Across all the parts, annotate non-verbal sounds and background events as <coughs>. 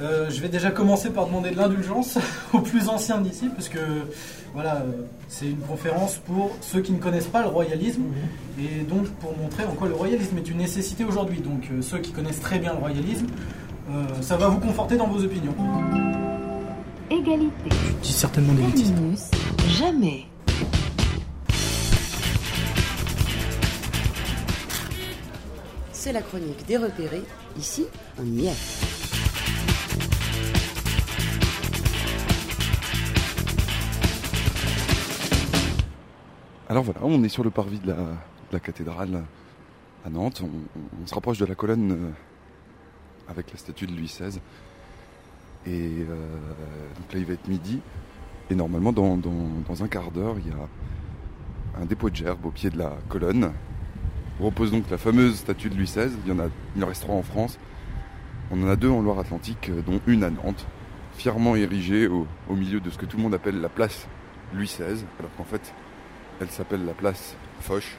Euh, je vais déjà commencer par demander de l'indulgence <laughs> aux plus anciens d'ici, parce que voilà, euh, c'est une conférence pour ceux qui ne connaissent pas le royalisme, et donc pour montrer en quoi le royalisme est une nécessité aujourd'hui. Donc euh, ceux qui connaissent très bien le royalisme, euh, ça va vous conforter dans vos opinions. Égalité. Je dis certainement des bêtises. Jamais. C'est la chronique des repérés. Ici, on y est. Alors voilà, on est sur le parvis de la, cathédrale à Nantes. On, se rapproche de la colonne euh, avec la statue de Louis XVI. Et euh, donc là, il va être midi. Et normalement, dans, un quart d'heure, il y a un dépôt de gerbes au pied de la colonne. On repose donc la fameuse statue de Louis XVI. Il y en, en reste trois en France. On en a deux en Loire-Atlantique, euh, dont une à Nantes, fièrement érigée au, au milieu de ce que tout le monde appelle la place Louis XVI, alors qu'en fait, elle s'appelle la place Foch.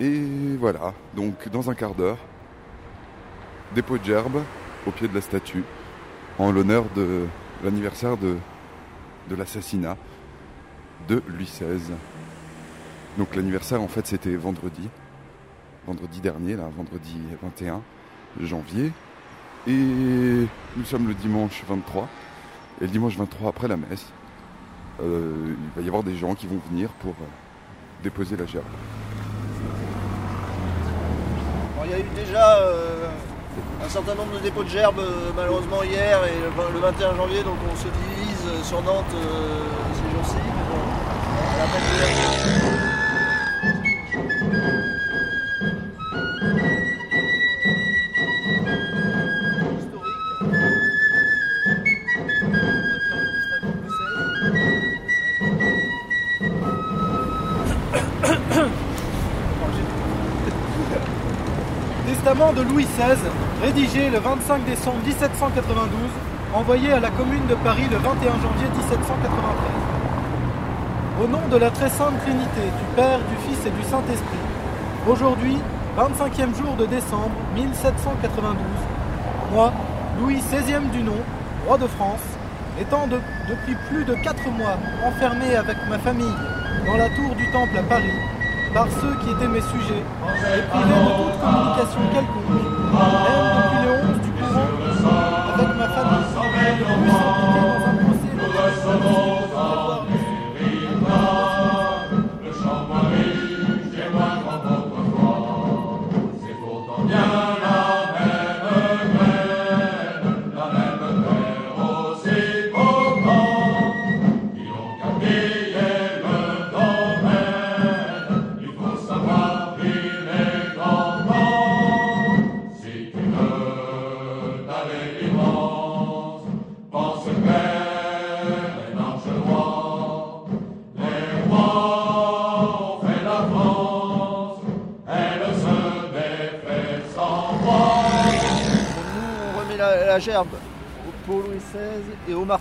Et voilà, donc dans un quart d'heure, dépôt de gerbe au pied de la statue, en l'honneur de l'anniversaire de, de l'assassinat de Louis XVI. Donc l'anniversaire en fait c'était vendredi, vendredi dernier, là, vendredi 21 janvier. Et nous sommes le dimanche 23. Et le dimanche 23 après la messe, euh, il va y avoir des gens qui vont venir pour euh, déposer la gerbe. Il y a eu déjà euh, un certain nombre de dépôts de gerbes euh, malheureusement hier et le, vingt- le 21 janvier, donc on se divise sur Nantes ces jours-ci. De- Louis XVI, rédigé le 25 décembre 1792, envoyé à la commune de Paris le 21 janvier 1793. Au nom de la très sainte Trinité, du Père, du Fils et du Saint-Esprit, aujourd'hui, 25e jour de décembre 1792, moi, Louis XVIe du nom, roi de France, étant de- depuis plus de 4 mois enfermé avec ma famille dans la tour du Temple à Paris, par ceux qui étaient mes sujets, et privé de toute communication quelconque, même depuis le 11 du courant, avec ma famille, plus s'impliquer dans un procès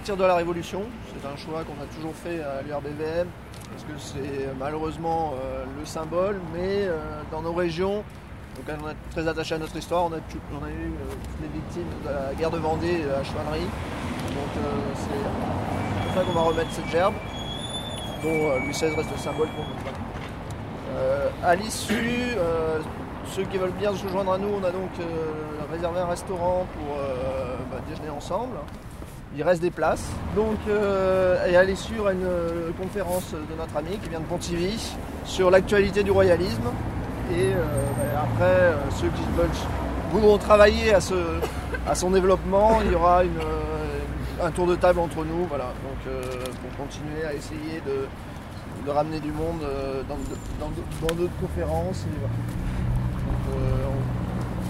Martyrs de la Révolution. C'est un choix qu'on a toujours fait à l'URBVM parce que c'est malheureusement euh, le symbole, mais euh, dans nos régions, donc on est très attaché à notre histoire, on a, eu euh, toutes les victimes de la guerre de Vendée la chevalerie. Donc euh, c'est pour ça qu'on va remettre cette gerbe, dont euh, Louis XVI reste le symbole pour nous. Euh, à l'issue, euh, ceux qui veulent bien se joindre à nous, on a donc euh, réservé un restaurant pour euh, bah, déjeuner ensemble. Il reste des places. Donc, euh, et y aura une euh, conférence de notre ami qui vient de Pontivy sur l'actualité du royalisme. Et euh, après, ceux qui voudront travailler à, ce, à son développement, il y aura un tour de table entre nous. Voilà, donc, pour continuer à essayer de, de ramener du monde dans, d'autres conférences.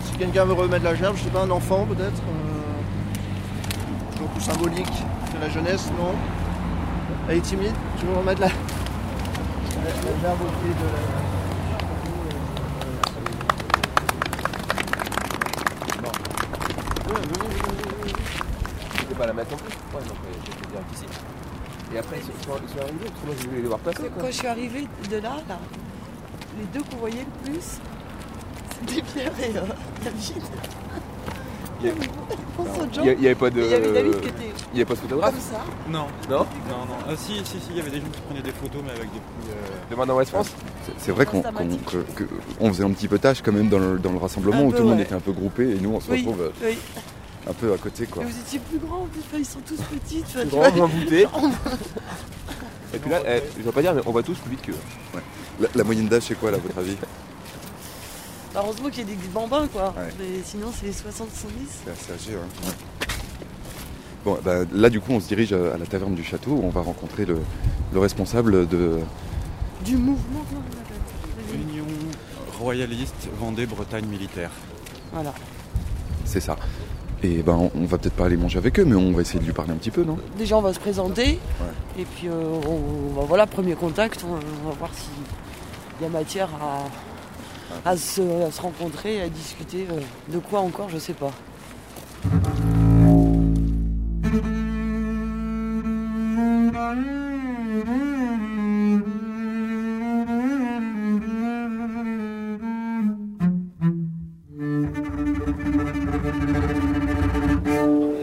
si quelqu'un veut remettre la gerbe, je sais pas, un enfant peut-être, symbolique que la jeunesse, non Elle est timide Tu veux remettre la, gerbe au pied de la. Pas la mettre en plus Ouais, donc euh, je peux dire qu'ici. Et après, ils sont, ils sont- ils sont arrivés, parce que moi je voulais les voir passer. Quand, Quoi. quand je suis arrivée de là, là, les deux qu'on voyait le plus, c'était Pierre et euh, David. Il y a- Pense aux gens. Il y a- il y avait pas de. Il y avait David qui était Il y avait pas de photographe comme ça. Non, Non non, non. Ah si, si, si, il y avait des gens qui prenaient des photos, mais avec des petits... euh, Demain dans West France C'est- vrai qu'on que- que- faisait un petit peu tâche quand même dans le, dans le rassemblement Un où peu, tout le monde était un peu groupé et nous on se Oui, retrouve euh, oui. un peu à côté quoi. Et vous étiez plus grands, plus, ils sont tous petits. tu vois, tu Grand, vois. moins <laughs> voûté. Et puis là, eh, je dois pas dire, mais on va tous plus vite qu'eux. La, la moyenne d'âge c'est quoi là à votre avis? Heureusement qu'il y a des bambins, quoi. Ouais. Mais sinon, c'est 60-70. C'est assez âgé. hein. Ouais. Bon, bah, là du coup on se dirige à la taverne du château où on va rencontrer le, le responsable de... Du mouvement, Union royaliste Vendée-Bretagne militaire. Voilà. C'est ça. Et ben on, va peut-être pas aller manger avec eux mais on va essayer de lui parler un petit peu non? Déjà, on va se présenter. Et puis, euh, on, va- voilà, premier contact. On, on va voir s'il y a matière à, à se, à se rencontrer, à discuter. euh, de quoi encore, je sais pas.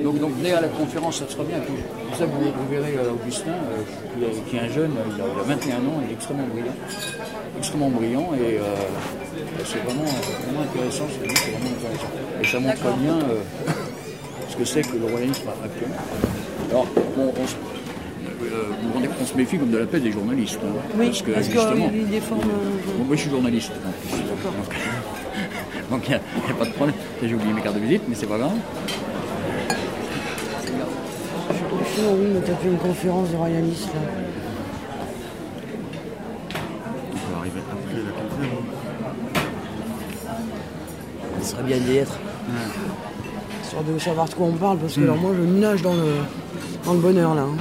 Donc, donc venez à la conférence, ça sera bien. Pour ça, vous, vous verrez euh, Augustin, euh, qui, est, un jeune, il a, il a 21 ans, il est extrêmement brillant. Extrêmement brillant et c'est vraiment, vraiment intéressant, c'est vraiment intéressant. Et ça montre bien euh, ce que c'est que le royalisme actuellement. Alors, bon, on, se, euh, vous vous rendez compte, on se méfie comme de la peste des journalistes. hein, Oui, parce que parce justement, qu'il déforme. Bon, moi je suis journaliste. en plus. <laughs> Donc, il n'y a, pas de problème. J'ai oublié mes cartes de visite, mais c'est pas grave. Sinon, oui, mais t'as fait une conférence de royalistes, là. On va arriver après la conférence. Ce serait bien d'y être. Histoire de savoir de quoi on parle, parce que alors moi, je nage dans le, dans le bonheur, là. hein.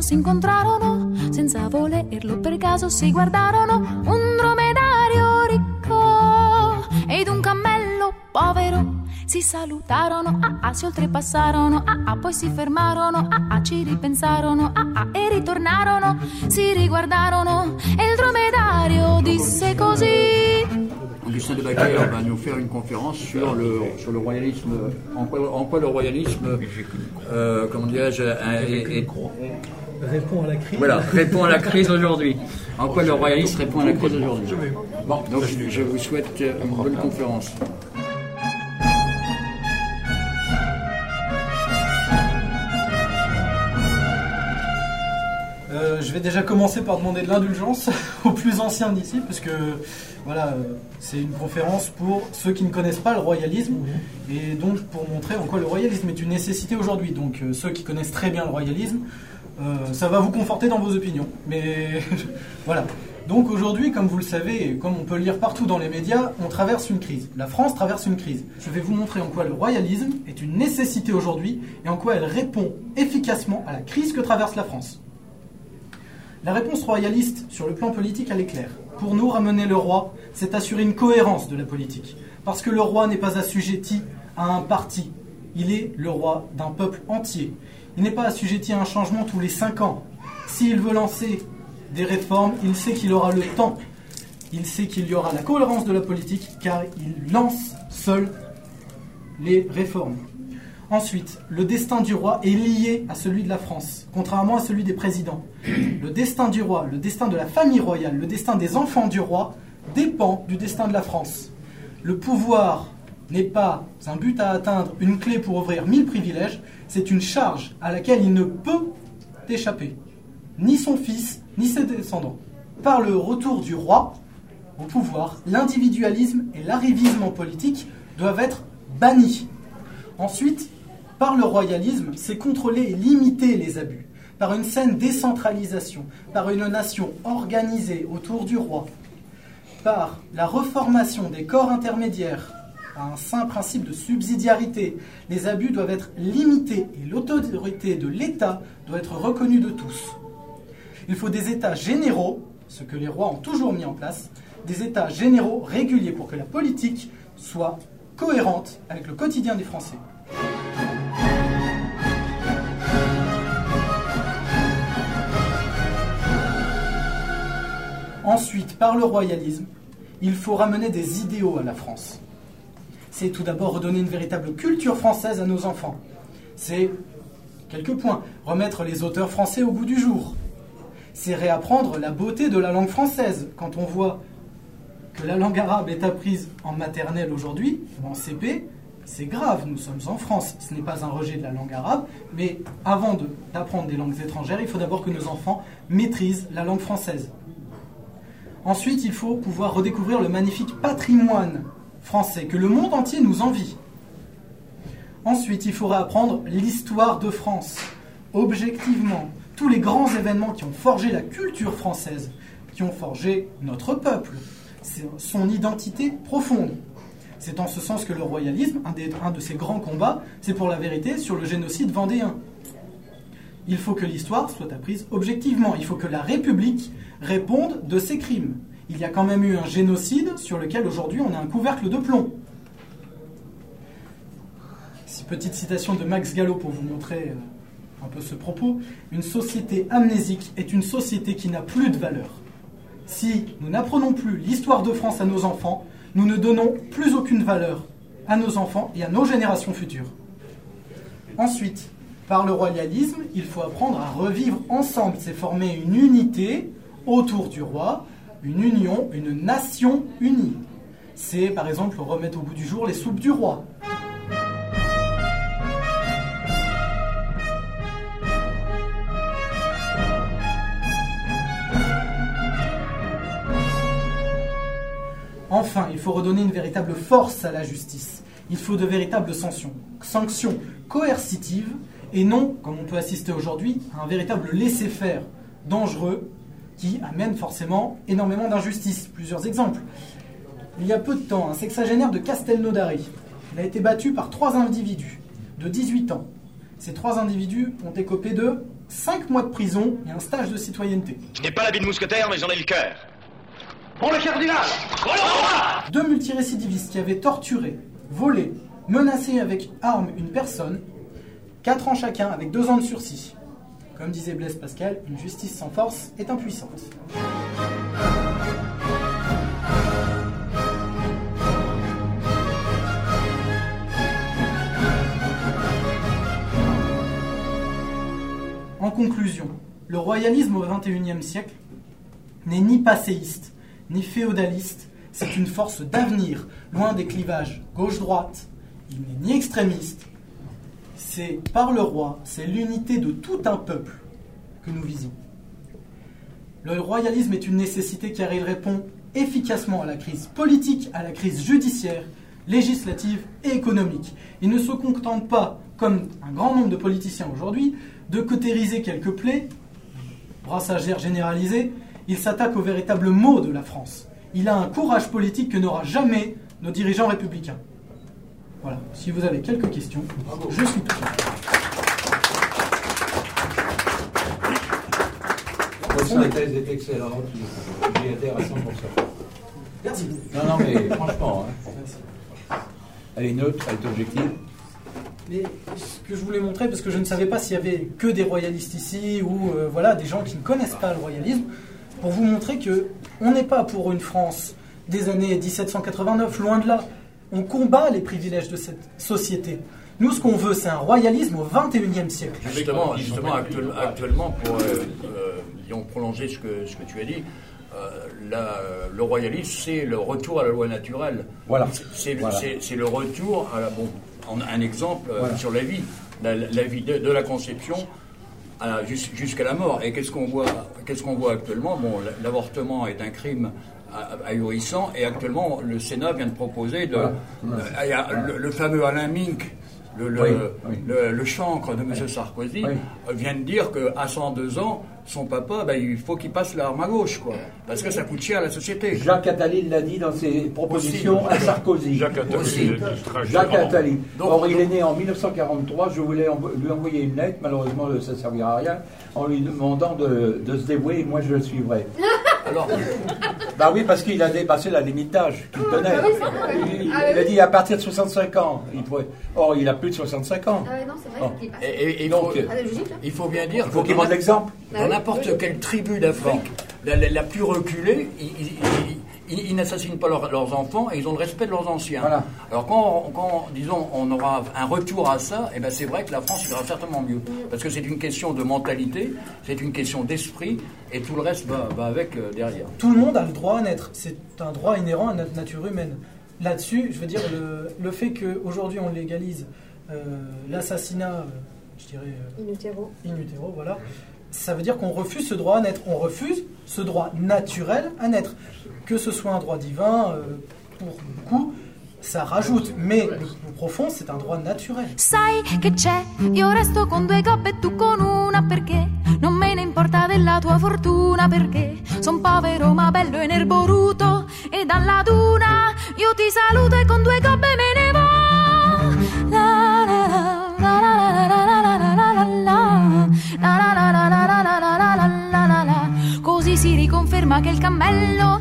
Si incontrarono, senza volerlo per caso si guardarono, un Si salutarono, ah ah, si oltrepassarono, ah ah, poi si fermarono, ah ah, ci ripensarono, ah ah, e ritornarono, si riguardarono e il dromedario disse così. Augustin de Baquer va nous faire une conférence sur le, sur le royalisme. En quoi, en quoi le royalisme, euh, comment dirais-je, euh, est- est- Répond à la crise. voilà, répond à la crise aujourd'hui. En quoi le royalisme répond à la crise aujourd'hui. Bon, donc je, je vous souhaite une bonne conférence. Euh, je vais déjà commencer par demander de l'indulgence <laughs> aux plus anciens d'ici, parce que voilà, euh, c'est une conférence pour ceux qui ne connaissent pas le royalisme, et donc pour montrer en quoi le royalisme est une nécessité aujourd'hui. Donc euh, ceux qui connaissent très bien le royalisme, euh, ça va vous conforter dans vos opinions. Mais <laughs> voilà. Donc aujourd'hui, comme vous le savez, et comme on peut le lire partout dans les médias, on traverse une crise. La France traverse une crise. Je vais vous montrer en quoi le royalisme est une nécessité aujourd'hui et en quoi elle répond efficacement à la crise que traverse la France. La réponse royaliste sur le plan politique, elle est claire. Pour nous, ramener le roi, c'est assurer une cohérence de la politique. Parce que le roi n'est pas assujetti à un parti. Il est le roi d'un peuple entier. Il n'est pas assujetti à un changement tous les cinq ans. S'il veut lancer des réformes, il sait qu'il aura le temps. Il sait qu'il y aura la cohérence de la politique car il lance seul les réformes. Ensuite, le destin du roi est lié à celui de la France, contrairement à celui des présidents. Le destin du roi, le destin de la famille royale, le destin des enfants du roi dépend du destin de la France. Le pouvoir n'est pas un but à atteindre, une clé pour ouvrir mille privilèges, c'est une charge à laquelle il ne peut échapper. Ni son fils, ni ses descendants. Par le retour du roi au pouvoir, l'individualisme et l'arrivisme en politique doivent être bannis. Ensuite, par le royalisme, c'est contrôler et limiter les abus, par une saine décentralisation, par une nation organisée autour du roi, par la reformation des corps intermédiaires, par un sain principe de subsidiarité. Les abus doivent être limités et l'autorité de l'État doit être reconnue de tous. Il faut des États généraux, ce que les rois ont toujours mis en place, des États généraux réguliers pour que la politique soit cohérente avec le quotidien des Français. Ensuite, par le royalisme, il faut ramener des idéaux à la France. C'est tout d'abord redonner une véritable culture française à nos enfants. C'est quelques points. Remettre les auteurs français au goût du jour. C'est réapprendre la beauté de la langue française. Quand on voit que la langue arabe est apprise en maternelle aujourd'hui, ou en CP, c'est grave, nous sommes en France. Ce n'est pas un rejet de la langue arabe, mais avant d'apprendre des langues étrangères, il faut d'abord que nos enfants maîtrisent la langue française. Ensuite, il faut pouvoir redécouvrir le magnifique patrimoine français que le monde entier nous envie. Ensuite, il faudra apprendre l'histoire de France, objectivement, tous les grands événements qui ont forgé la culture française, qui ont forgé notre peuple, son identité profonde. C'est en ce sens que le royalisme, un, un de ses grands combats, c'est pour la vérité sur le génocide vendéen. Il faut que l'histoire soit apprise objectivement. Il faut que la République réponde de ses crimes. Il y a quand même eu un génocide sur lequel aujourd'hui on a un couvercle de plomb. Petite citation de Max Gallo pour vous montrer euh, un peu ce propos. Une société amnésique est une société qui n'a plus de valeur. Si nous n'apprenons plus l'histoire de France à nos enfants, nous ne donnons plus aucune valeur à nos enfants et à nos générations futures. Ensuite, par le royalisme, il faut apprendre à revivre ensemble. C'est former une unité autour du roi, une union, une nation unie. C'est par exemple remettre au bout du jour les soupes du roi. Enfin, il faut redonner une véritable force à la justice. Il faut de véritables sanctions, sanctions coercitives et non, comme on peut assister aujourd'hui, à un véritable laisser-faire dangereux qui amène forcément énormément d'injustices. Plusieurs exemples. Il y a peu de temps, un sexagénaire de Castelnaudary, il a été battu par trois individus de 18 ans. Ces trois individus ont écopé de 5 mois de prison et un stage de citoyenneté. Je n'ai pas l'habit de mousquetaire, mais j'en ai le cœur. Pour le cardinal Pour le roi Deux multirécidivistes qui avaient torturé, volé, menacé avec arme une personne, quatre ans chacun avec deux ans de sursis. Comme disait Blaise Pascal, une justice sans force est impuissante. En conclusion, le royalisme au XXIe siècle n'est ni passéiste, ni féodaliste, c'est une force d'avenir, loin des clivages gauche-droite. Il n'est ni extrémiste. C'est par le roi, c'est l'unité de tout un peuple que nous visons. Le royalisme est une nécessité car il répond efficacement à la crise politique, à la crise judiciaire, législative et économique. Il ne se contente pas, comme un grand nombre de politiciens aujourd'hui, de cautériser quelques plaies, brassagère généralisée, il s'attaque aux véritables maux de la France. Il a un courage politique que n'aura jamais nos dirigeants républicains. Voilà, si vous avez quelques questions, je suis tout Sa thèse est excellente, j'y adhère à 100%. Merci. Non, non, mais franchement, hein. elle est neutre, elle est objective. Mais ce que je voulais montrer, parce que je ne savais pas s'il y avait que des royalistes ici ou euh, voilà des gens qui ne connaissent pas le royalisme, pour vous montrer que on n'est pas pour une France des années 1789, loin de là. On combat les privilèges de cette société. Nous, ce qu'on veut, c'est un royalisme au XXIe siècle. Justement, justement actuel- actuellement, pour euh, euh, disons, prolonger ce que, ce que tu as dit, euh, la- le royalisme, c'est le retour à la loi naturelle. Voilà. C'est- Voilà. le retour à la. Bon, en- un exemple euh, Voilà. sur la vie, la, la vie de, de la conception jusqu'à la mort. Et qu'est-ce qu'on voit, qu'est-ce qu'on voit actuellement? Bon, l'avortement est un crime ahurissant, et actuellement, le Sénat vient de proposer de, Voilà. euh, le, le fameux Alain Mink. Le, le, Oui, oui. le- le chancre de M. Sarkozy Oui. euh, vient de dire qu'à 102 ans, son papa, ben, il faut qu'il passe l'arme à gauche, quoi. Parce que ça coûte cher à la société. Jacques Attali l'a dit dans ses propositions Aussi. à Sarkozy. Jacques Attali, Aussi. Jacques. Attali. Donc- Or, il est né en 1943. Je voulais envo- lui envoyer une lettre. Malheureusement, ça ne servira à rien. En lui demandant de, de se dévouer. Et moi, je le suivrai. Alors, bah oui, parce qu'il a dépassé la limite d'âge qu'il tenait. Ah. Il, Ah il a dit à partir de 65 ans. Il pourrait... Or, il a plus de 65 ans. Ah ouais, non, c'est vrai, Bon. il Et, et- et il, Donc, Ah, logique, hein. il faut bien dire. Il faut que qu'il dans montre l'exemple. Dans n'importe quelle tribu d'Afrique, la, la- la plus reculée, ils, ils- n'assassinent pas leurs- leurs enfants et ils ont le respect de leurs anciens. Alors quand, quand, disons, on aura un retour à ça, eh ben c'est vrai que la France ira certainement mieux. Parce que c'est une question de mentalité, c'est une question d'esprit, et tout le reste va, va avec euh, derrière. Tout le monde a le droit à naître. C'est un droit inhérent à notre nature humaine. Là-dessus, je veux dire, le, le fait qu'aujourd'hui on légalise euh, l'assassinat, euh, je dirais. euh, In utero. in utero, voilà. Ça veut dire qu'on refuse ce droit à naître. On refuse ce droit naturel à naître. que ce soit un droit divin, euh, pour beaucoup, ça rajoute, mais le plus profond, c'est un droit naturel. Sai che c'è, io resto con due coppe tu con una perché non me ne importa della tua fortuna perché son povero ma bello e nerboruto e dalla duna io ti saluto e con due coppe me ne vado. Così si riconferma che il cammello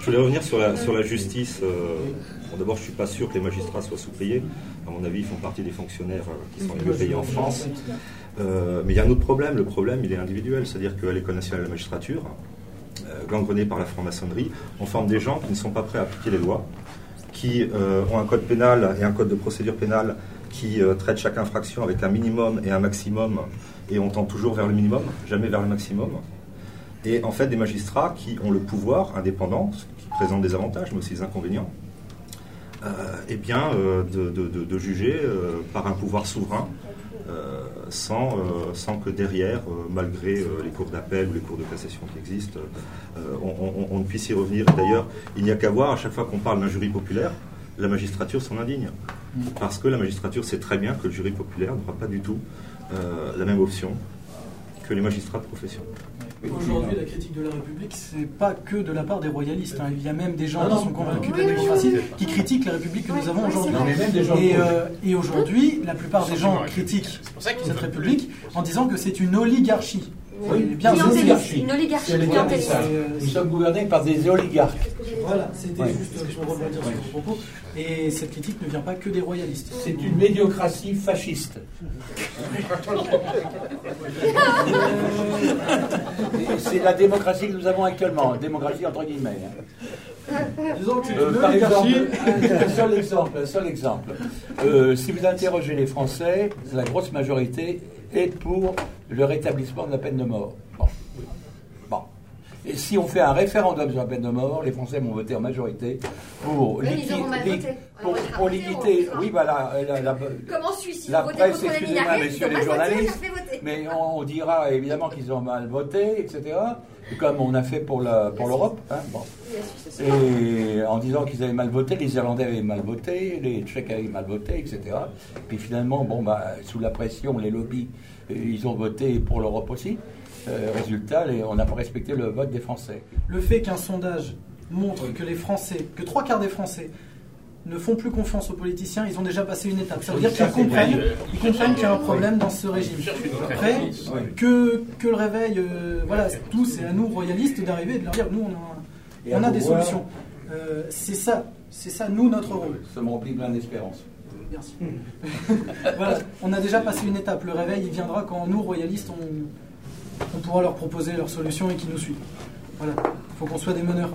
Je voulais revenir sur la, sur la justice. euh, D'abord, je suis pas sûr que les magistrats soient sous-payés. À mon avis, ils font partie des fonctionnaires euh, qui sont les mieux payés en France. Euh, mais il y a un autre problème. Le problème, il est individuel. C'est-à-dire qu'à l'École nationale de la magistrature, euh, gangrenée par la franc-maçonnerie, on forme des gens qui ne sont pas prêts à appliquer les lois, qui ont un code pénal et un code de procédure pénale qui traitent chaque infraction avec un minimum et un maximum, et on tend toujours vers le minimum, jamais vers le maximum. Et en fait, des magistrats qui ont le pouvoir indépendant, ce qui présente des avantages, mais aussi des inconvénients, euh, eh bien, euh, de, de- de- de juger euh, par un pouvoir souverain, sans, sans que derrière, malgré les cours d'appel ou les cours de cassation qui existent, on, on- on ne puisse y revenir. Et D'ailleurs, il n'y a qu'à voir, à chaque fois qu'on parle d'un jury populaire, la magistrature s'en indigne. Parce que la magistrature sait très bien que le jury populaire n'aura pas du tout euh, la même option que les magistrats de profession. Aujourd'hui, la critique de la République, c'est pas que de la part des royalistes. hein. Il y a même des gens Ah qui sont convaincus de la démocratie qui critiquent la République que nous avons aujourd'hui. Et, euh, et aujourd'hui, la plupart des gens critiquent cette République en disant que c'est une oligarchie. Oui, Et bien, une oligarchie. Une oligarchie Nous sommes gouvernés par des oligarques. Voilà, c'était Ouais. juste pour rebondir sur vos propos. Et cette critique ne vient pas que des royalistes. C'est une médiocratie fasciste. Et C'est la démocratie que nous avons actuellement, démocratie entre guillemets. hein. Disons que Euh, par exemple, un seul exemple, un seul exemple. Euh, si vous interrogez les Français, la grosse majorité est pour le rétablissement de la peine de mort. Et si on fait un référendum sur la peine de mort, les Français vont voter en majorité pour Oui, ils liqui- auront mal li- pour, verra. Oui, voilà. La, presse, excusez-moi, messieurs les journalistes, mais on, on dira évidemment qu'ils ont mal voté, etc. Comme on a fait pour la- pour l'Europe. hein, bon. Et en disant qu'ils avaient mal voté, les Irlandais avaient mal voté, les Tchèques avaient mal voté, etc. Puis finalement, bon, bah, sous la pression, les lobbies, ils ont voté pour l'Europe aussi. Euh, résultat, les- on n'a pas respecté le vote des Français. Le fait qu'un sondage montre que les Français, que trois quarts des Français ne font plus confiance aux politiciens, ils ont déjà passé une étape. Ça veut dire qu'ils comprennent, ils comprennent qu'il y a un problème dans ce régime. Après, que, que le réveil, euh, voilà, tout, c'est à nous, royalistes, d'arriver et de leur dire, nous, on a, on a des solutions. Euh, c'est ça, c'est ça, nous, notre rôle. Ça me remplit plein d'espérance. Merci. <laughs> voilà, on a déjà passé une étape. Le réveil, il viendra quand nous, royalistes, on, on pourra leur proposer leurs solutions et qu'ils nous suivent. Voilà, il faut qu'on soit des meneurs.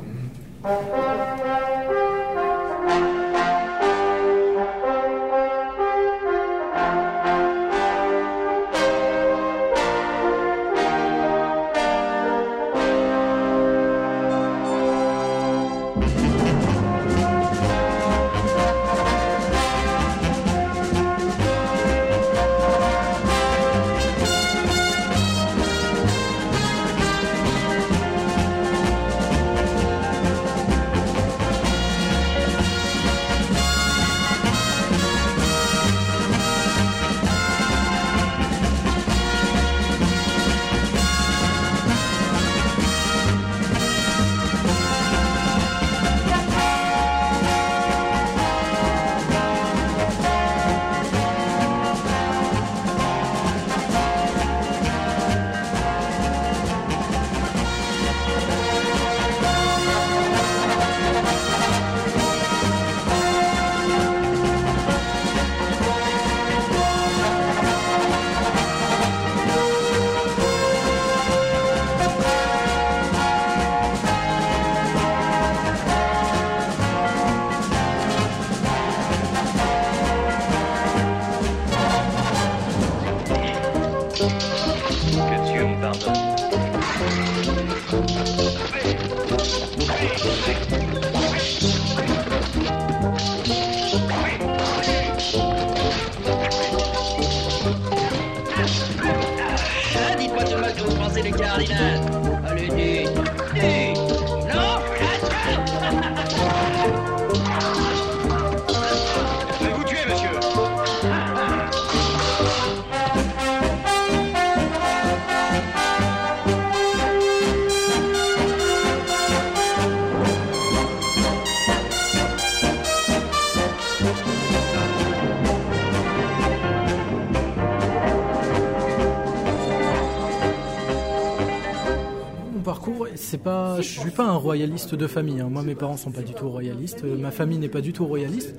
Suis pas un royaliste de famille. hein. Moi, mes parents sont pas du tout royalistes. euh, Ma famille n'est pas du tout royaliste.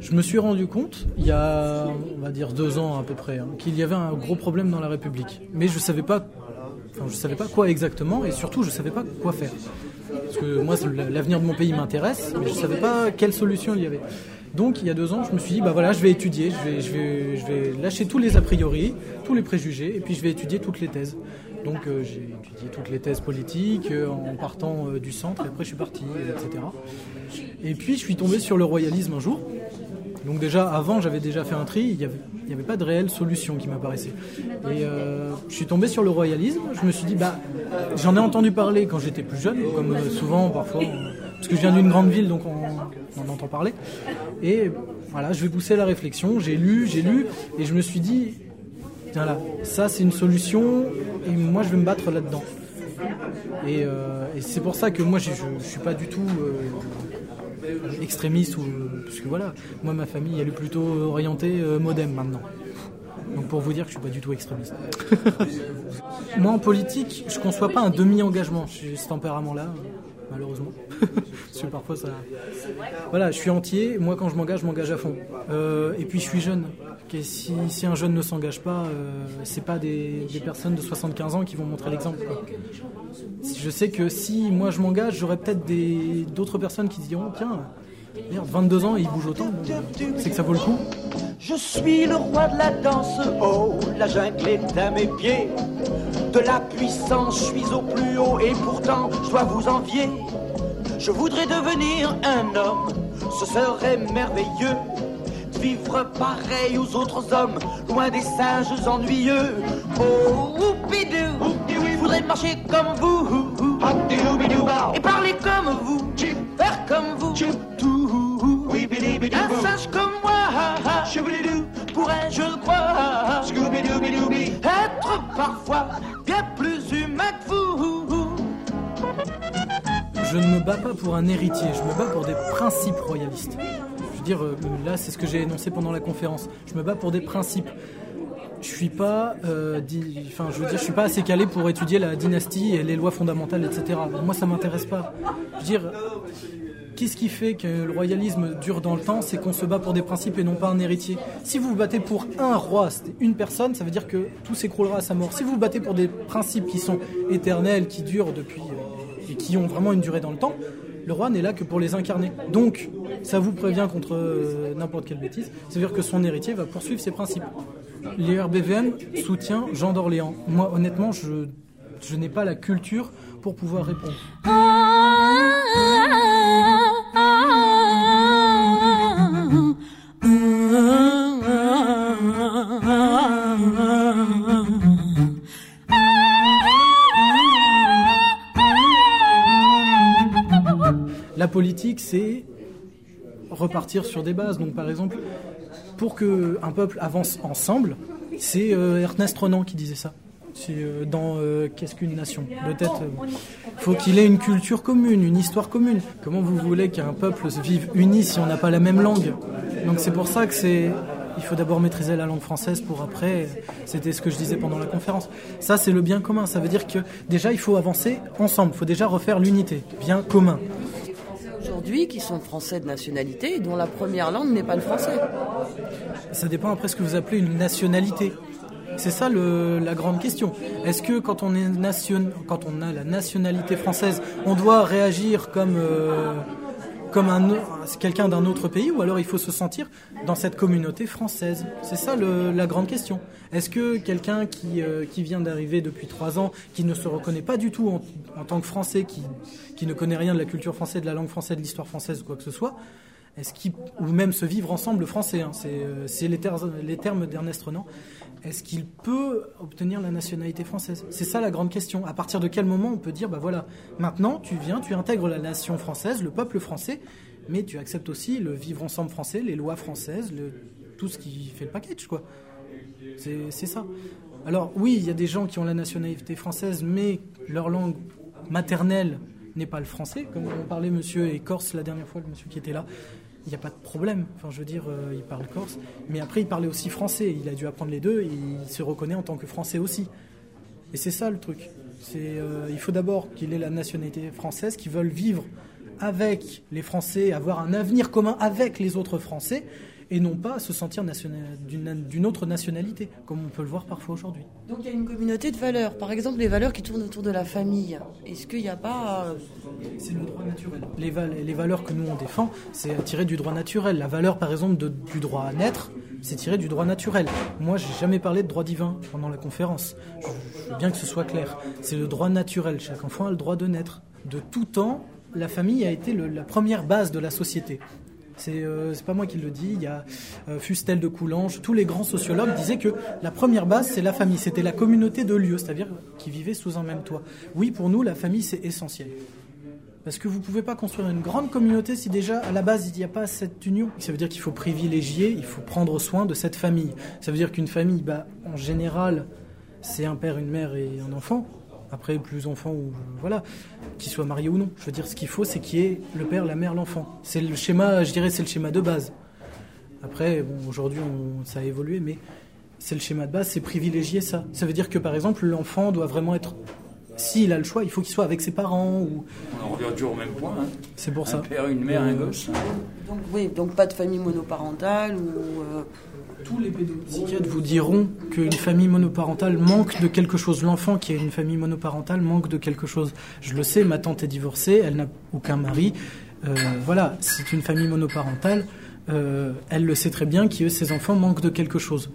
Je me suis rendu compte, il y a, on va dire deux ans à peu près, hein, qu'il y avait un gros problème dans la République. Mais je savais pas, je savais pas quoi exactement, et surtout, je savais pas quoi faire. Parce que moi, l'avenir de mon pays m'intéresse, mais je savais pas quelle solution il y avait. Donc, il y a deux ans, je me suis dit, bah voilà, je vais étudier, je vais, je vais, je vais lâcher tous les a priori, tous les préjugés, et puis je vais étudier toutes les thèses. Donc, euh, j'ai étudié toutes les thèses politiques euh, en partant euh, du centre, et après je suis parti, etc. Et puis, je suis tombé sur le royalisme un jour. Donc déjà, avant, j'avais déjà fait un tri, il n'y avait, pas de réelle solution qui m'apparaissait. Et je suis tombé sur le royalisme, je me suis dit, bah, j'en ai entendu parler quand j'étais plus jeune, comme souvent, parfois, parce que je viens d'une grande ville, donc on, on entend parler. Et voilà, je vais pousser la réflexion, j'ai lu, j'ai lu, et je me suis dit, tiens là, ça c'est une solution, et moi je vais me battre là-dedans. Et, euh, et c'est pour ça que moi je ne suis pas du tout euh, extrémiste, ou, parce que voilà, moi ma famille elle est plutôt orientée euh, modem maintenant. Donc pour vous dire que je suis pas du tout extrémiste. <laughs> moi en politique, je conçois pas un demi-engagement, j'ai ce tempérament-là, malheureusement. <laughs> Parce que parfois ça. Voilà, je suis entier, moi quand je m'engage, je m'engage à fond. Euh, et puis je suis jeune. Si, si un jeune ne s'engage pas, euh, c'est pas des, des personnes de 75 ans qui vont montrer l'exemple. Je sais que si moi je m'engage, j'aurai peut-être d'autres personnes qui se diront tiens, merde, 22 ans et il bouge autant, c'est que ça vaut le coup. Je suis le roi de la danse, oh, la jungle est à mes pieds. De la puissance, je suis au plus haut et pourtant je dois vous envier. Je voudrais devenir un homme, ce serait merveilleux. Vivre pareil aux autres hommes, loin des singes ennuyeux. Oh, oupidou, je voudrais marcher comme vous. Et parler comme vous, faire comme vous. Tout. Un singe comme moi, pourrais je crois être parfois bien plus humain que vous. Je ne me bats pas pour un héritier, je me bats pour des principes royalistes. Veux dire, euh, là, c'est ce que j'ai énoncé pendant la conférence. Je me bats pour des principes. Je suis pas, euh, enfin, je veux dire, je suis pas assez calé pour étudier la dynastie et les lois fondamentales, etc. Moi, ça m'intéresse pas. Je veux dire, qu'est-ce qui fait que le royalisme dure dans le temps? C'est qu'on se bat pour des principes et non pas un héritier. Si vous vous battez pour un roi, une personne, ça veut dire que tout s'écroulera à sa mort. Si vous vous battez pour des principes qui sont éternels, qui durent depuis euh, et qui ont vraiment une durée dans le temps, le roi n'est là que pour les incarner. Donc, ça vous prévient contre euh, n'importe quelle bêtise. C'est-à-dire que son héritier va poursuivre ses principes. L'IRBVM soutient Jean d'Orléans. Moi, honnêtement, je, je n'ai pas la culture pour pouvoir répondre. La politique, c'est repartir sur des bases. Donc, par exemple, pour que un peuple avance ensemble, c'est euh, Ernest Renan qui disait ça. Euh, dans euh, Qu'est-ce qu'une nation Peut-être faut qu'il ait une culture commune, une histoire commune. Comment vous voulez qu'un peuple vive uni si on n'a pas la même langue? Donc c'est pour ça que c'est il faut d'abord maîtriser la langue française pour après. C'était ce que je disais pendant la conférence. Ça, c'est le bien commun. Ça veut dire que déjà, il faut avancer ensemble. Il faut déjà refaire l'unité. Bien commun. Qui sont français de nationalité et dont la première langue n'est pas le français. Ça dépend après ce que vous appelez une nationalité. C'est ça le- la grande question. Est-ce que quand on, est nation, quand on a la nationalité française, on doit réagir comme, euh, comme un quelqu'un d'un autre pays ou alors il faut se sentir dans cette communauté française? C'est ça le- la grande question. Est-ce que quelqu'un qui, euh, qui vient d'arriver depuis trois ans, qui ne se reconnaît pas du tout en, en tant que français, qui, qui ne connaît rien de la culture française, de la langue française, de l'histoire française ou quoi que ce soit, est-ce qu'il, ou même se vivre ensemble français, hein, c'est, euh, c'est les termes d'Ernest Renan, est-ce qu'il peut obtenir la nationalité française? C'est ça la grande question. À partir de quel moment on peut dire, bah voilà, maintenant tu viens, tu intègres la nation française, le peuple français, mais tu acceptes aussi le vivre ensemble français, les lois françaises, tout ce qui fait le package, quoi. C'est ça. Alors oui, il y a des gens qui ont la nationalité française, mais leur langue maternelle n'est pas le français. Comme on parlait monsieur et corse la dernière fois, le monsieur qui était là, il n'y a pas de problème. Enfin, je veux dire, euh, il parle corse, mais après il parlait aussi français. Il a dû apprendre les deux et il se reconnaît en tant que français aussi. Et c'est ça le truc. C'est, euh, il faut d'abord qu'il ait la nationalité française, qu'ils veulent vivre avec les Français, avoir un avenir commun avec les autres Français, et non pas se sentir d'une autre nationalité, comme on peut le voir parfois aujourd'hui. Donc il y a une communauté de valeurs. Par exemple, les valeurs qui tournent autour de la famille. Est-ce qu'il n'y a pas... euh, C'est le droit naturel. Les, val- les valeurs que nous on défend, c'est tiré du droit naturel. La valeur, par exemple, de- du droit à naître, c'est tiré du droit naturel. Moi, j'ai jamais parlé de droit divin pendant la conférence. Je, je veux bien que ce soit clair. C'est le droit naturel. Chaque enfant a le droit de naître. De tout temps, la famille a été le- la première base de la société. C'est euh, pas moi qui le dis, il y a euh, Fustel de Coulanges, tous les grands sociologues disaient que la première base c'est la famille, c'était la communauté de lieux, c'est-à-dire qui vivaient sous un même toit. Oui, pour nous, la famille c'est essentiel. Parce que vous ne pouvez pas construire une grande communauté si déjà à la base il n'y a pas cette union. Ça veut dire qu'il faut privilégier, il faut prendre soin de cette famille. Ça veut dire qu'une famille, bah, en général, c'est un père, une mère et un enfant. Après, plus enfant ou voilà, qu'ils soient mariés ou non. Je veux dire, ce qu'il faut, c'est qu'il y ait le père, la mère, l'enfant. C'est le schéma, je dirais, c'est le schéma de base. Après, bon, aujourd'hui, on- ça a évolué, mais c'est le schéma de base, c'est privilégier ça. Ça veut dire que, par exemple, l'enfant doit vraiment être, s'il a le choix, il faut qu'il soit avec ses parents ou. On en revient toujours au même point. hein. C'est pour ça. Un père, une mère, un Euh, gosse. Donc oui, donc pas de famille monoparentale ou... euh, Tous les pédopsychiatres vous diront qu'une famille monoparentale manque de quelque chose. L'enfant qui a une famille monoparentale manque de quelque chose. Je le sais, ma tante est divorcée, elle n'a aucun mari. Euh, voilà, c'est une famille monoparentale. euh, elle le sait très bien que ses enfants manquent de quelque chose.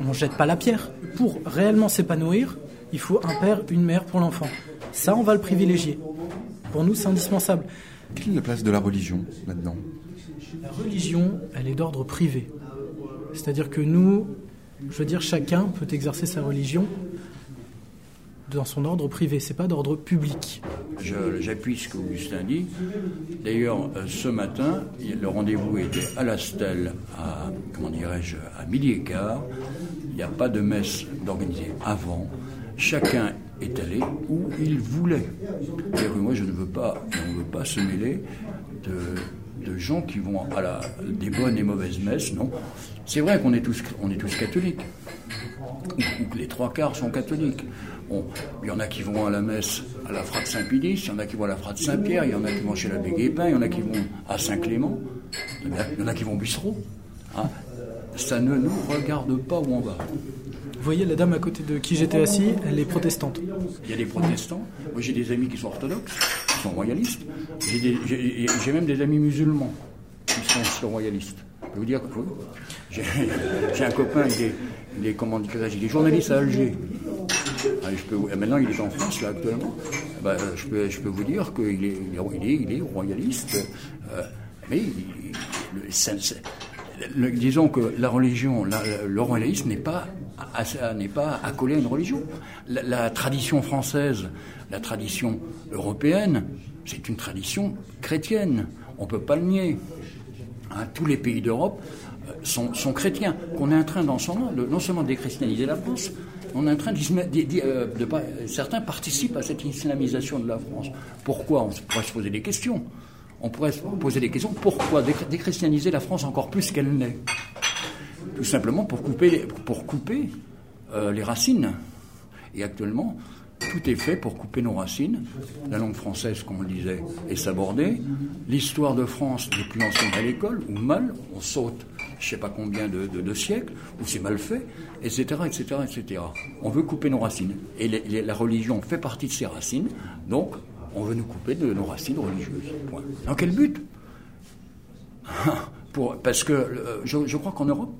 On ne jette pas la pierre. Pour réellement s'épanouir, il faut un père, une mère pour l'enfant. Ça, on va le privilégier. Pour nous, c'est indispensable. Quelle est la place de la religion là-dedans? La religion, elle est d'ordre privé. C'est-à-dire que nous, je veux dire, chacun peut exercer sa religion dans son ordre privé. C'est pas d'ordre public. J'appuie ce qu'Augustin dit. D'ailleurs, euh, ce matin, le rendez-vous était à la Stèle, à, comment dirais-je, à midi et quart. Il n'y a pas de messe d'organiser avant. Chacun est allé où il voulait. Moi, je ne veux pas, on ne veut pas se mêler de, de gens qui vont à la, des bonnes et mauvaises messes. Non. C'est vrai qu'on est tous, on est tous catholiques. Les trois quarts sont catholiques. Bon, il y en a qui vont à la messe à la Frate Saint-Pédis, il y en a qui vont à la Frate Saint-Pierre, il y en a qui vont chez l'abbé Guépin, il y en a qui vont à Saint-Clément, il y en a- il y en a qui vont au bistrot. hein. Ça ne nous regarde pas où on va. Vous voyez, la dame à côté de qui j'étais assis, elle est protestante. Il y a des protestants, moi j'ai des amis qui sont orthodoxes, qui sont royalistes, j'ai même des amis musulmans qui sont royalistes. Je vous dire que j'ai un copain, il est, journaliste à Alger. Maintenant il est en France là actuellement. Je, peux, je peux vous dire qu'il est, il est, il est- royaliste, euh, mais il- disons que la religion, la- le royalisme n'est pas, n'est pas accolé à une religion. La, tradition française, la tradition européenne, c'est une tradition chrétienne. On ne peut pas le nier. Hein, tous les pays d'Europe euh, sont, sont chrétiens. Qu'on est en train, de- non seulement de déchristianiser la France, on est en train euh, de, pas- certains participent à cette islamisation de la France. Pourquoi? On pourrait se poser des questions. On pourrait se poser des questions. Pourquoi déchr- déchristianiser la France encore plus qu'elle n'est Tout simplement pour couper les, pour couper, euh, les racines. Et actuellement, tout est fait pour couper nos racines. La langue française, comme on le disait, est sabordée. L'histoire de France n'est plus enseignée à l'école, ou mal, on saute je ne sais pas combien de, siècles, ou c'est mal fait, etc., etc., etc. On veut couper nos racines. Et la religion fait partie de ces racines, donc on veut nous couper de nos racines religieuses. Dans quel but Pour, Parce que euh, je, crois qu'en Europe,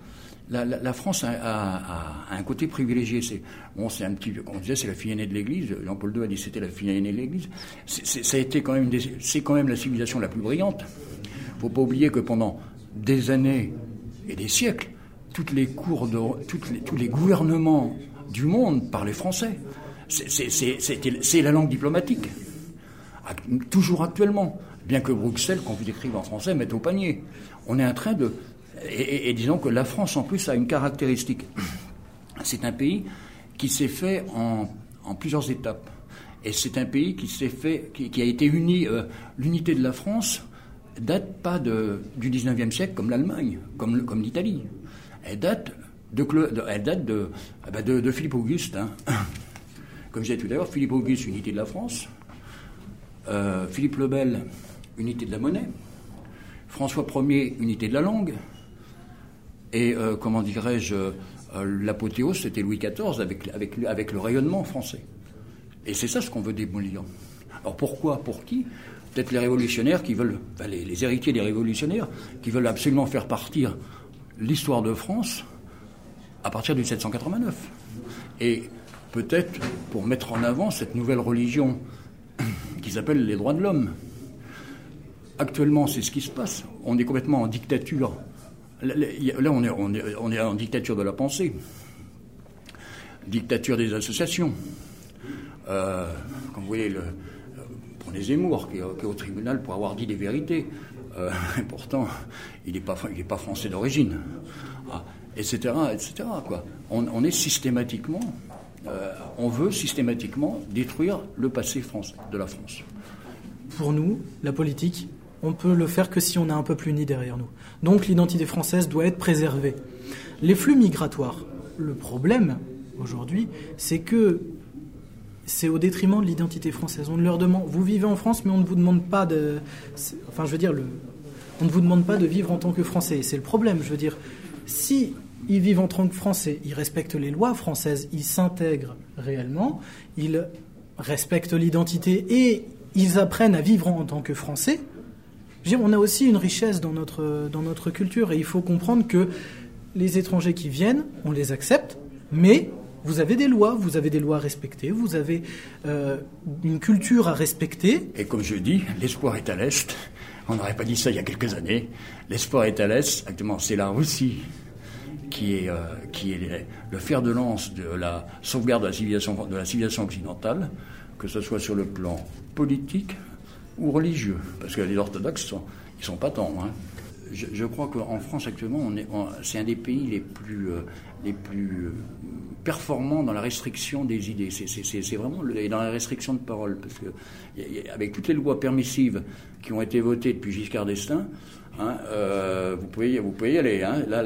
la, France a, un côté privilégié. C'est bon, c'est un petit, on disait c'est la fille aînée de l'Église. Jean-Paul II a dit c'était la fille aînée de l'Église. C'est- ça a été quand même, c'est quand même la civilisation la plus brillante. Faut pas oublier que pendant des années et des siècles, toutes les cours de, tous les gouvernements du monde parlaient français. C'est la langue diplomatique. Toujours actuellement. Bien que Bruxelles, quand vous écrivez en français, mette au panier. On est en train de. Et, disons que la France, en plus, a une caractéristique. C'est un pays qui s'est fait en, plusieurs étapes. Et c'est un pays qui s'est fait, qui, a été uni. euh, L'unité de la France date pas de, du 19e siècle comme l'Allemagne, comme, l'Italie. Elle date de, ah bah Philippe Auguste. hein. <coughs> Comme je disais tout à l'heure, Philippe Auguste, unité de la France. Euh, Philippe le Bel, unité de la monnaie. François Ier, unité de la langue. Et euh, comment dirais-je, euh, l'apothéose, c'était Louis XIV avec, le rayonnement français. Et c'est ça ce qu'on veut démolir. Alors pourquoi Pour qui? Peut-être les révolutionnaires qui veulent, les, les héritiers des révolutionnaires, qui veulent absolument faire partir l'histoire de France à partir de 1789. Et peut-être pour mettre en avant cette nouvelle religion qui s'appelle les droits de l'homme. Actuellement, c'est ce qui se passe. On est complètement en dictature. Là, on, est, en dictature de la pensée, dictature des associations. Euh, comme vous voyez, euh, prenez Zemmour, qui est, au tribunal pour avoir dit des vérités. Euh, <laughs> et pourtant, il n'est pas, français d'origine. Ah, etc. etc. Quoi. On, on est systématiquement, euh, on veut systématiquement détruire le passé français, de la France. Pour nous, la politique, on peut le faire que si on a un peuple uni derrière nous. Donc l'identité française doit être préservée. Les flux migratoires, le problème aujourd'hui, c'est que c'est au détriment de l'identité française. On ne leur demande, vous vivez en France, mais on ne vous demande pas de, enfin je veux dire, on ne vous demande pas de vivre en tant que Français. C'est le problème. Je veux dire, si ils vivent en tant que Français, ils respectent les lois françaises, ils s'intègrent réellement, ils respectent l'identité et ils apprennent à vivre en tant que Français. On a aussi une richesse dans notre, dans notre culture et il faut comprendre que les étrangers qui viennent, on les accepte, mais vous avez des lois, vous avez des lois à respecter, vous avez euh, une culture à respecter. Et comme je dis, l'espoir est à l'Est. On n'aurait pas dit ça il y a quelques années. L'espoir est à l'Est. Actuellement, c'est la Russie qui est, euh, qui est le- fer de lance de la sauvegarde de la civilisation, occidentale, que ce soit sur le plan politique ou religieux. Parce que les orthodoxes, sont, ils sont pas tant. hein. Je, crois qu'en France, actuellement, c'est un des pays les plus, euh, les plus euh, performants dans la restriction des idées. C'est- vraiment dans la restriction de parole. Parce que, avec toutes les lois permissives qui ont été votées depuis Giscard d'Estaing, hein, euh, vous, pouvez, y aller. hein. Là,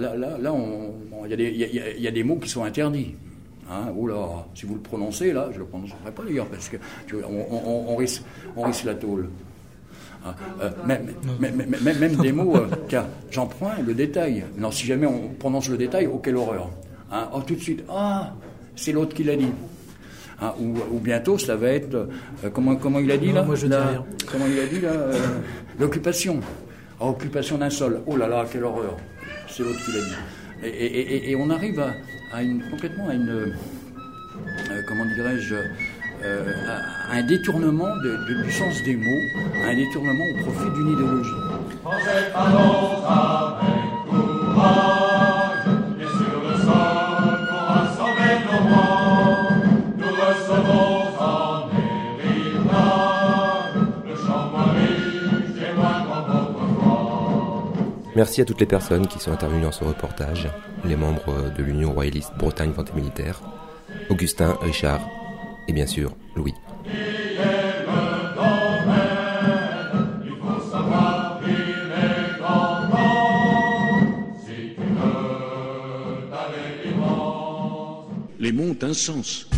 il y, a des- mots qui sont interdits. Hein, oula, si vous le prononcez, là, je ne le prononcerai pas d'ailleurs, parce que tu vois, on, on- on risque, on risque la tôle. Hein, euh, même, même, des mots, euh, <laughs> tiens, j'en prends un, le détail. Non, si jamais on prononce le détail, oh, quelle horreur. Hein, oh, tout de suite, ah, c'est l'autre qui l'a dit. Hein, ou, ou bientôt, ça va être, euh, comment, comment il a dit Non, là moi, je dis La- rien. Comment il a dit là euh, L'occupation. Ah, occupation d'un sol. Oh là là, quelle horreur. C'est l'autre qui l'a dit. Et, et- et- et on arrive à, à une, complètement à une, euh, comment dirais-je, euh, un détournement de- de- du sens des mots, un détournement au profit d'une idéologie. Merci à toutes les personnes qui sont intervenues dans ce reportage, les membres de l'Union royaliste Bretagne Vendée Militaire, Augustin, Richard et bien sûr Louis. Les mots ont un sens.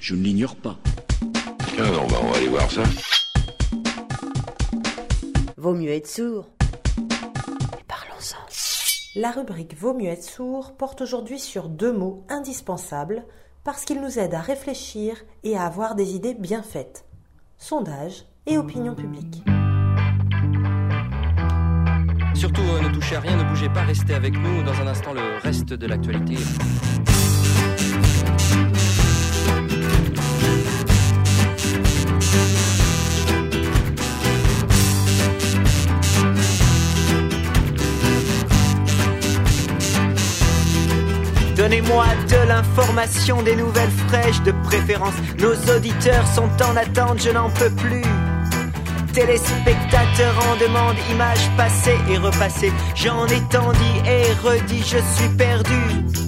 Je ne l'ignore pas. Alors, bah, on va aller voir ça. Vaut mieux être sourd. La rubrique Vaut mieux être sourd porte aujourd'hui sur deux mots indispensables parce qu'il nous aide à réfléchir et à avoir des idées bien faites. Sondage et opinion publique. Surtout, euh, ne touchez à rien, ne bougez pas, restez avec nous. Dans un instant, le reste de l'actualité. Donnez-moi de l'information, des nouvelles fraîches de préférence. Nos auditeurs sont en attente, je n'en peux plus. Téléspectateurs en demande, images passées et repassées. J'en ai tant dit et redit, je suis perdu.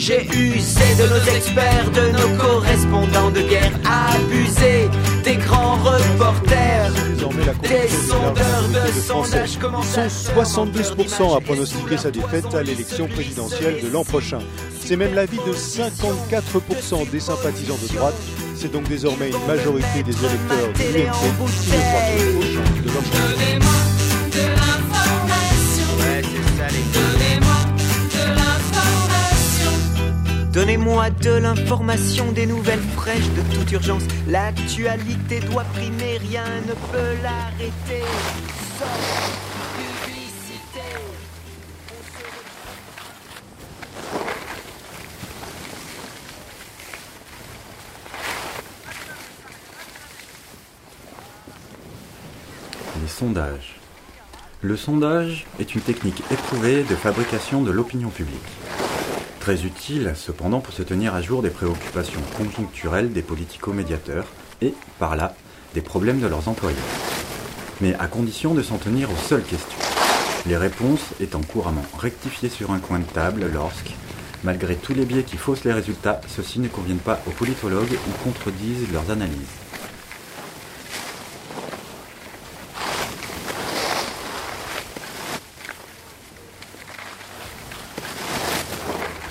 J'ai usé de nos experts, de nos correspondants de guerre, abusé des grands reporters, des sondeurs de sondage Ils sont 72% à pronostiquer sa défaite à l'élection présidentielle de l'an prochain. C'est même l'avis de 54% des sympathisants de droite. C'est donc désormais une majorité des électeurs de l'UMP qui ne croient plus aux chances de Donnez-moi Donnez-moi de l'information, des nouvelles fraîches de toute urgence. L'actualité doit primer, rien ne peut l'arrêter. Sauf sondages. Le sondage est une technique éprouvée de fabrication de l'opinion publique. Très utile cependant pour se tenir à jour des préoccupations conjoncturelles des politico-médiateurs et, par là, des problèmes de leurs employeurs. Mais à condition de s'en tenir aux seules questions. Les réponses étant couramment rectifiées sur un coin de table lorsque, malgré tous les biais qui faussent les résultats, ceux-ci ne conviennent pas aux politologues ou contredisent leurs analyses.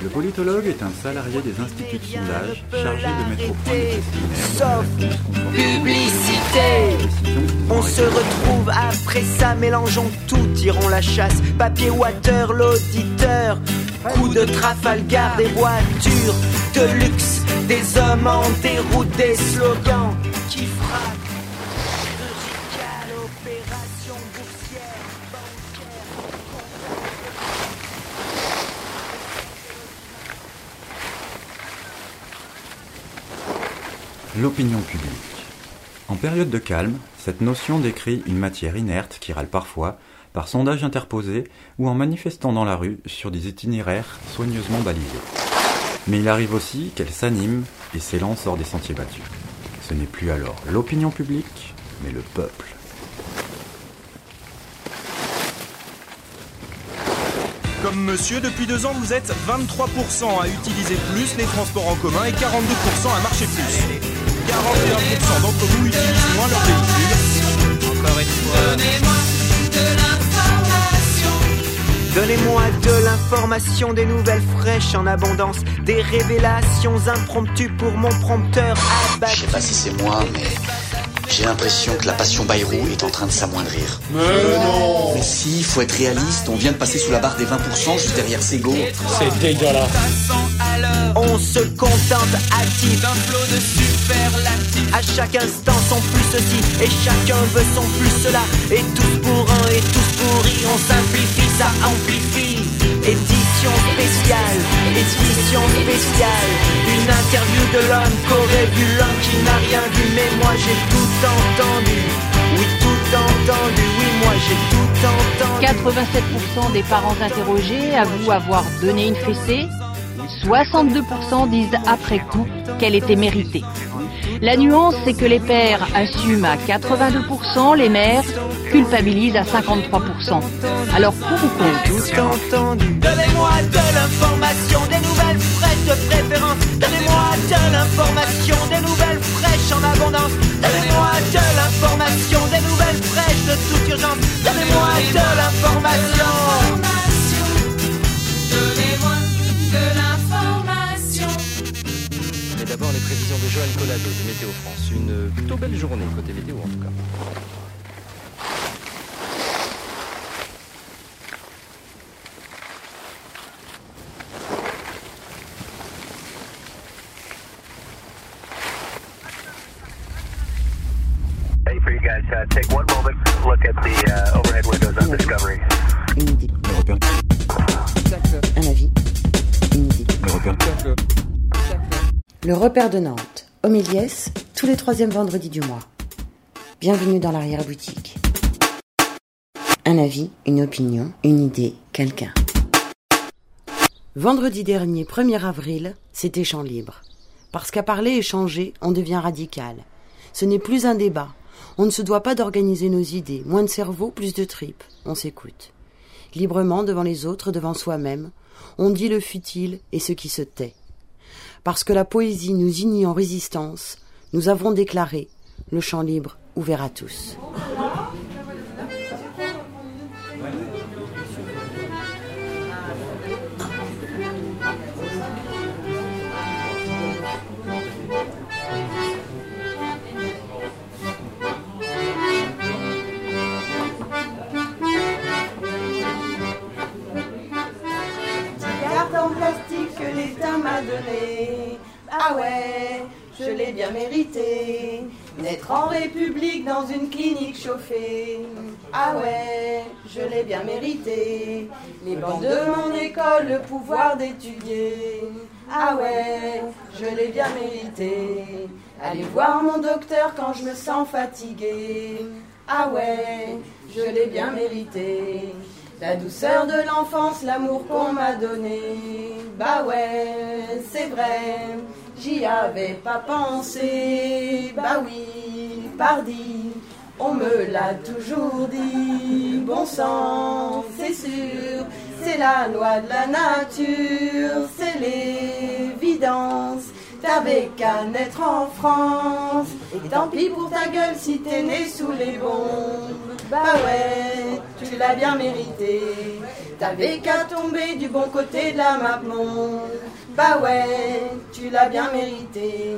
Le politologue est un salarié des instituts de sondage chargé de mettre au point des Sauf publicité. On se retrouve après ça, mélangeons tout, tirons la chasse. Papier water, l'auditeur. Coup de Trafalgar, des voitures de luxe, des hommes en déroute, des slogans qui frappent. Chirurgicale, opération boursière, L'opinion publique. En période de calme, cette notion décrit une matière inerte qui râle parfois, par sondage interposé ou en manifestant dans la rue sur des itinéraires soigneusement balisés. Mais il arrive aussi qu'elle s'anime et s'élance hors des sentiers battus. Ce n'est plus alors l'opinion publique, mais le peuple. Comme monsieur, depuis deux ans, vous êtes 23% à utiliser plus les transports en commun et 42% à marcher plus. 41% d'entre vous utilisent moins leur véhicule. Encore une fois. Donnez-moi de l'information. Donnez-moi de l'information, des nouvelles fraîches en abondance, des révélations impromptues pour mon prompteur abattu. Je sais pas si c'est moi, mais j'ai l'impression que la passion Bayrou est en train de s'amoindrir. Mais non Mais si, faut être réaliste, on vient de passer sous la barre des 20% juste derrière Sego. C'est dégueulasse. On se contente active d'un flot de superlatifs. À chaque instant son plus ceci et chacun veut son plus cela. Et tous pour un et tous pour y, on simplifie, ça amplifie. Édition spéciale, édition spéciale. Une interview de l'homme qu'aurait vu l'homme qui n'a rien vu. Mais moi j'ai tout entendu. Oui, tout entendu. Oui, moi j'ai tout entendu. 87% des parents interrogés avouent avoir donné une fessée. 62% disent après coup qu'elle était méritée. La nuance, c'est que les pères assument à 82%, les mères culpabilisent à 53%. Alors pour ou contre Tout entendu. Donnez-moi de l'information, des nouvelles fraîches de préférence. Donnez-moi de l'information, des nouvelles fraîches en abondance. Donnez-moi de l'information, des nouvelles fraîches de toute urgence. Donnez-moi de l'information. Donnez-moi de l'information. Les prévisions de Joël Collado de Météo France. Une plutôt belle journée côté météo en tout cas. Repère de Nantes. Homéliès, tous les troisièmes vendredis du mois. Bienvenue dans l'arrière-boutique. Un avis, une opinion, une idée, quelqu'un. Vendredi dernier, 1er avril, c'était champ libre. Parce qu'à parler et changer, on devient radical. Ce n'est plus un débat. On ne se doit pas d'organiser nos idées. Moins de cerveau, plus de tripes. On s'écoute. Librement devant les autres, devant soi-même, on dit le futile et ce qui se tait. Parce que la poésie nous unit en résistance, nous avons déclaré le champ libre ouvert à tous. Ah ouais, je l'ai bien mérité. D'être en République dans une clinique chauffée. Ah ouais, je l'ai bien mérité. Les bancs de mon école, le pouvoir d'étudier. Ah ouais, je l'ai bien mérité. Aller voir mon docteur quand je me sens fatiguée. Ah ouais, je l'ai bien mérité. La douceur de l'enfance, l'amour qu'on m'a donné. Bah ouais, c'est vrai, j'y avais pas pensé. Bah oui, pardi, on me l'a toujours dit. Bon sang, c'est sûr, c'est la loi de la nature, c'est l'évidence. T'avais qu'à naître en France. Et tant pis pour ta gueule si t'es né sous les bombes. Bah ouais, tu l'as bien mérité. T'avais qu'à tomber du bon côté de la map monde. Bah ouais, tu l'as bien mérité.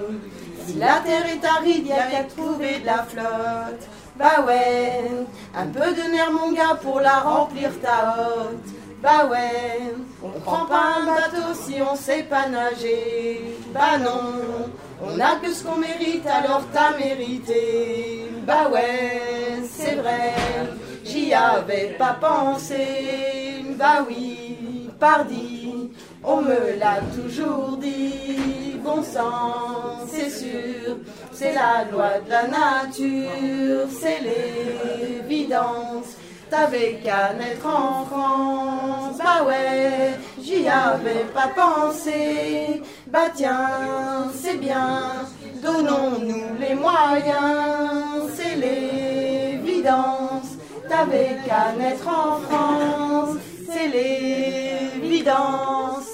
Si la terre est aride, y a qu'à trouver de la flotte. Bah ouais, un peu de nerf mon gars pour la remplir ta hotte. Bah ouais, on prend pas un bateau si on sait pas nager. Bah non, on a que ce qu'on mérite, alors t'as mérité. Bah ouais, c'est vrai, j'y avais pas pensé. Bah oui, pardi, on me l'a toujours dit. Bon sang, c'est sûr, c'est la loi de la nature, c'est l'évidence. T'avais qu'à naître en France, bah ouais, j'y avais pas pensé. Bah tiens, c'est bien, donnons-nous les moyens, c'est l'évidence. T'avais qu'à naître en France, c'est l'évidence.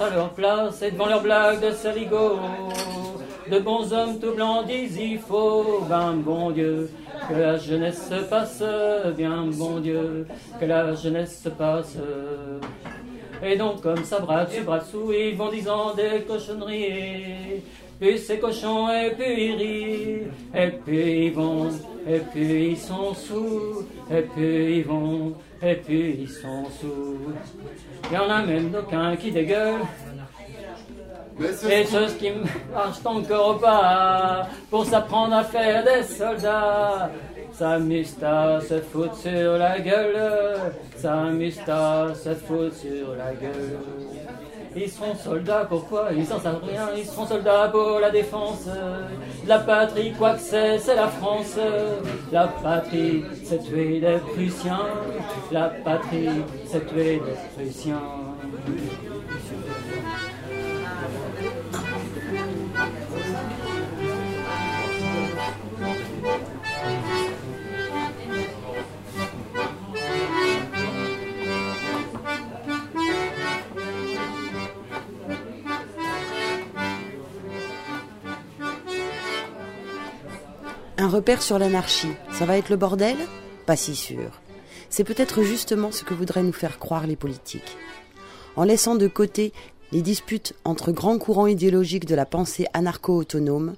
À leur place et devant leurs blagues de saligo. De bons hommes tout blancs disent il faut, ben bon Dieu, que la jeunesse se passe, bien bon Dieu, que la jeunesse se passe. Et donc, comme ça, bras dessus, bras dessous, ils vont disant des cochonneries. Puis ces cochons, et puis ils rient. Et puis ils vont, et puis ils sont sous. Et puis ils vont, et puis ils sont sous. Il y en a même d'aucuns qui dégueulent. Et ceux qui marchent encore pas pour s'apprendre à faire des soldats. S'amusent à se foutre sur la gueule, s'amusent à se foutre sur la gueule. Ils seront soldats, pourquoi? Ils n'en savent rien. Ils seront soldats pour la défense la patrie, quoi que c'est, c'est la France. La patrie, c'est tuer des Prussiens. La patrie, c'est tuer des Prussiens. Repère sur l'anarchie, ça va être le bordel? Pas si sûr. C'est peut-être justement ce que voudraient nous faire croire les politiques. En laissant de côté les disputes entre grands courants idéologiques de la pensée anarcho-autonome,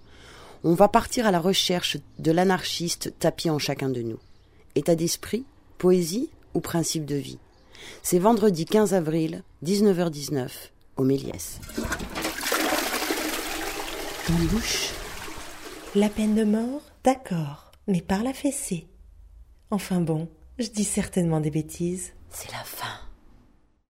on va partir à la recherche de l'anarchiste tapis en chacun de nous. État d'esprit, poésie ou principe de vie? C'est vendredi 15 avril, 19h19, au Méliès. Ton bouche La peine de mort D'accord, mais par la fessée. Enfin bon, je dis certainement des bêtises. C'est la fin.